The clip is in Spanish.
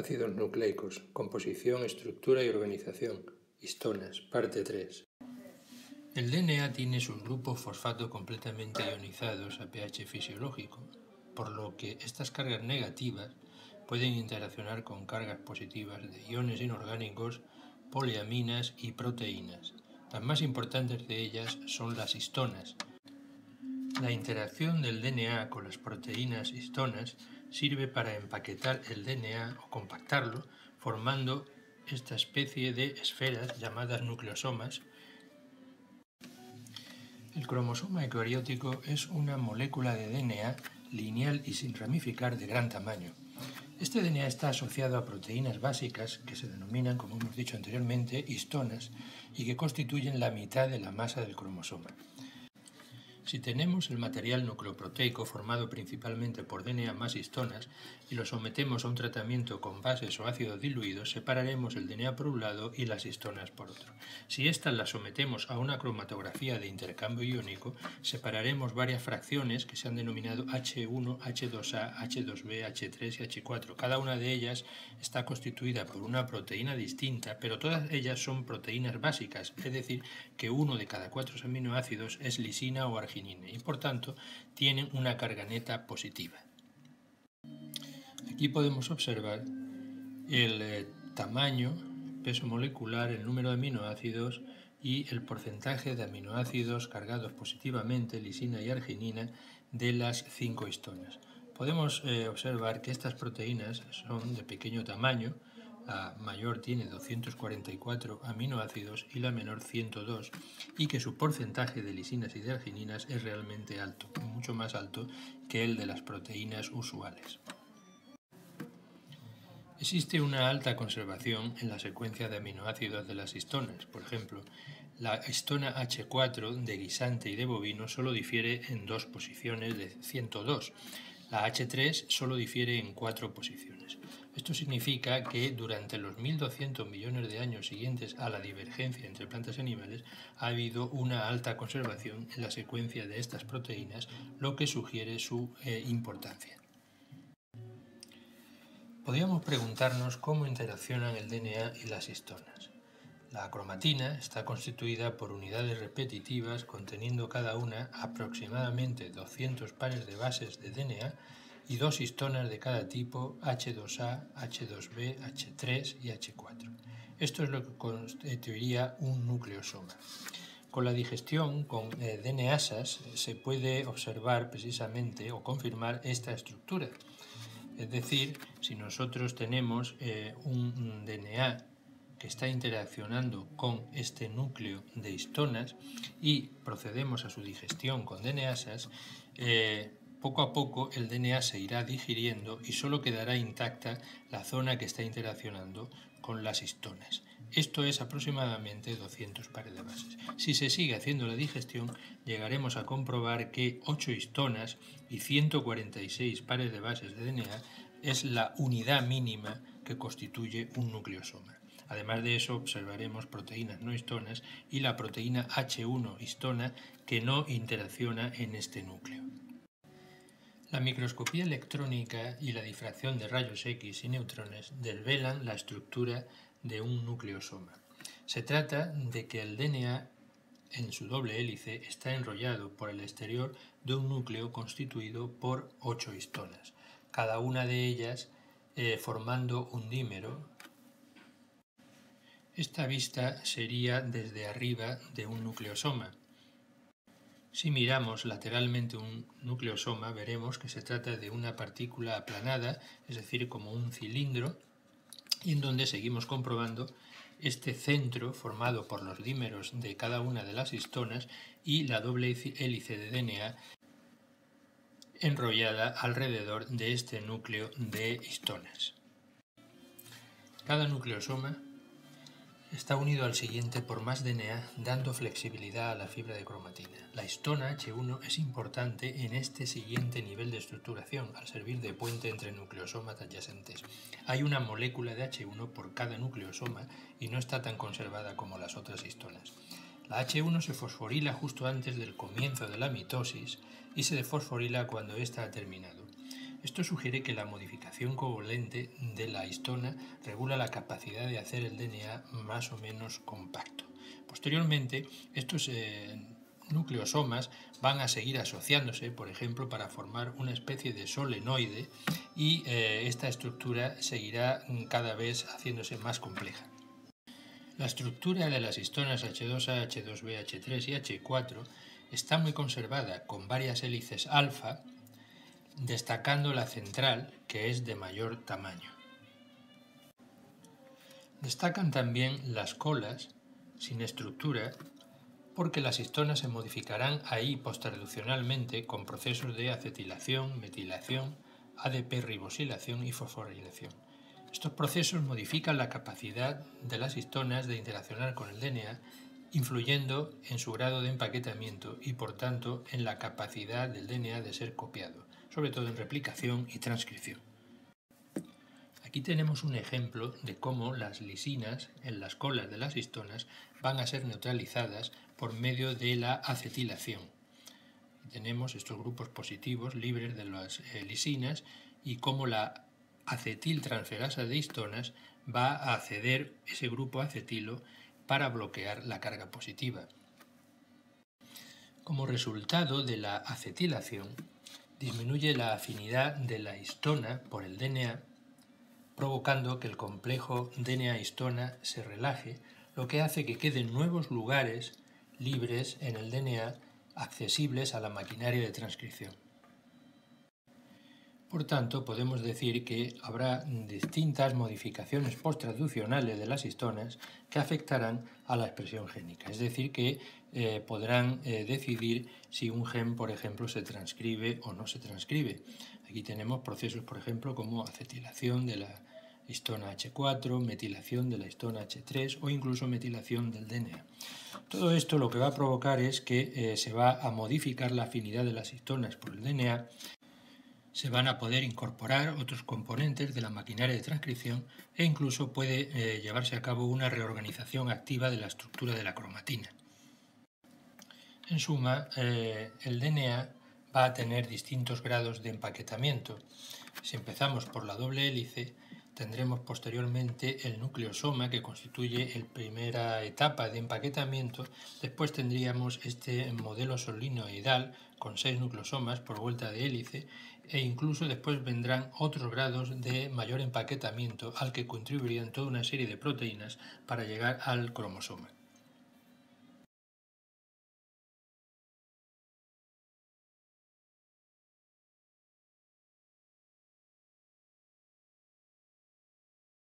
Ácidos nucleicos, composición, estructura y organización. Histonas, parte 3. El DNA tiene sus grupos fosfato completamente ionizados a pH fisiológico, por lo que estas cargas negativas pueden interaccionar con cargas positivas de iones inorgánicos, poliaminas y proteínas. Las más importantes de ellas son las histonas. La interacción del DNA con las proteínas histonas sirve para empaquetar el DNA o compactarlo, formando esta especie de esferas llamadas nucleosomas. El cromosoma eucariótico es una molécula de DNA lineal y sin ramificar de gran tamaño. Este DNA está asociado a proteínas básicas que se denominan, como hemos dicho anteriormente, histonas y que constituyen la mitad de la masa del cromosoma. Si tenemos el material nucleoproteico formado principalmente por DNA más histonas y lo sometemos a un tratamiento con bases o ácidos diluidos, separaremos el DNA por un lado y las histonas por otro. Si estas las sometemos a una cromatografía de intercambio iónico, separaremos varias fracciones que se han denominado H1, H2A, H2B, H3 y H4. Cada una de ellas está constituida por una proteína distinta, pero todas ellas son proteínas básicas, es decir, que uno de cada cuatro aminoácidos es lisina o arginina y por tanto tienen una carga neta positiva. Aquí podemos observar el eh, tamaño, peso molecular, el número de aminoácidos y el porcentaje de aminoácidos cargados positivamente, lisina y arginina, de las cinco histonas. Podemos eh, observar que estas proteínas son de pequeño tamaño, la mayor tiene 244 aminoácidos y la menor 102 y que su porcentaje de lisinas y de argininas es realmente alto, mucho más alto que el de las proteínas usuales. Existe una alta conservación en la secuencia de aminoácidos de las histonas. Por ejemplo, la histona H4 de guisante y de bovino solo difiere en dos posiciones de 102. La H3 solo difiere en cuatro posiciones. Esto significa que durante los 1.200 millones de años siguientes a la divergencia entre plantas y animales ha habido una alta conservación en la secuencia de estas proteínas, lo que sugiere su eh, importancia. Podríamos preguntarnos cómo interaccionan el DNA y las histonas. La cromatina está constituida por unidades repetitivas conteniendo cada una aproximadamente 200 pares de bases de DNA y dos histonas de cada tipo H2A, H2B, H3 y H4. Esto es lo que constituiría un nucleosoma. Con la digestión con eh, DNAsas se puede observar precisamente o confirmar esta estructura. Es decir, si nosotros tenemos eh, un DNA que está interaccionando con este núcleo de histonas y procedemos a su digestión con DNAsas, eh, poco a poco el DNA se irá digiriendo y solo quedará intacta la zona que está interaccionando con las histonas. Esto es aproximadamente 200 pares de bases. Si se sigue haciendo la digestión, llegaremos a comprobar que 8 histonas y 146 pares de bases de DNA es la unidad mínima que constituye un nucleosoma. Además de eso, observaremos proteínas no histonas y la proteína H1 histona que no interacciona en este núcleo. La microscopía electrónica y la difracción de rayos X y neutrones desvelan la estructura de un nucleosoma. Se trata de que el DNA en su doble hélice está enrollado por el exterior de un núcleo constituido por ocho histonas, cada una de ellas eh, formando un dímero. Esta vista sería desde arriba de un nucleosoma, si miramos lateralmente un nucleosoma, veremos que se trata de una partícula aplanada, es decir, como un cilindro, y en donde seguimos comprobando este centro formado por los dímeros de cada una de las histonas y la doble hélice de DNA enrollada alrededor de este núcleo de histonas. Cada nucleosoma Está unido al siguiente por más DNA, dando flexibilidad a la fibra de cromatina. La histona H1 es importante en este siguiente nivel de estructuración, al servir de puente entre nucleosomas adyacentes. Hay una molécula de H1 por cada nucleosoma y no está tan conservada como las otras histonas. La H1 se fosforila justo antes del comienzo de la mitosis y se defosforila cuando ésta ha terminado. Esto sugiere que la modificación covalente de la histona regula la capacidad de hacer el DNA más o menos compacto. Posteriormente, estos eh, nucleosomas van a seguir asociándose, por ejemplo, para formar una especie de solenoide y eh, esta estructura seguirá cada vez haciéndose más compleja. La estructura de las histonas H2A, H2B, H3 y H4 está muy conservada con varias hélices alfa, destacando la central, que es de mayor tamaño. Destacan también las colas sin estructura porque las histonas se modificarán ahí posttraduccionalmente con procesos de acetilación, metilación, ADP ribosilación y fosforilación. Estos procesos modifican la capacidad de las histonas de interaccionar con el DNA, influyendo en su grado de empaquetamiento y por tanto en la capacidad del DNA de ser copiado, sobre todo en replicación y transcripción. Aquí tenemos un ejemplo de cómo las lisinas en las colas de las histonas van a ser neutralizadas por medio de la acetilación. Tenemos estos grupos positivos libres de las eh, lisinas y cómo la acetiltransferasa de histonas va a ceder ese grupo acetilo para bloquear la carga positiva. Como resultado de la acetilación, disminuye la afinidad de la histona por el DNA provocando que el complejo DNA-histona se relaje, lo que hace que queden nuevos lugares libres en el DNA accesibles a la maquinaria de transcripción. Por tanto, podemos decir que habrá distintas modificaciones posttraduccionales de las histonas que afectarán a la expresión génica, es decir, que eh, podrán eh, decidir si un gen, por ejemplo, se transcribe o no se transcribe. Aquí tenemos procesos, por ejemplo, como acetilación de la histona H4, metilación de la histona H3 o incluso metilación del DNA. Todo esto lo que va a provocar es que eh, se va a modificar la afinidad de las histonas por el DNA, se van a poder incorporar otros componentes de la maquinaria de transcripción e incluso puede eh, llevarse a cabo una reorganización activa de la estructura de la cromatina. En suma, eh, el DNA va a tener distintos grados de empaquetamiento. Si empezamos por la doble hélice, tendremos posteriormente el nucleosoma que constituye la primera etapa de empaquetamiento. Después tendríamos este modelo solinoidal con seis nucleosomas por vuelta de hélice e incluso después vendrán otros grados de mayor empaquetamiento al que contribuirían toda una serie de proteínas para llegar al cromosoma.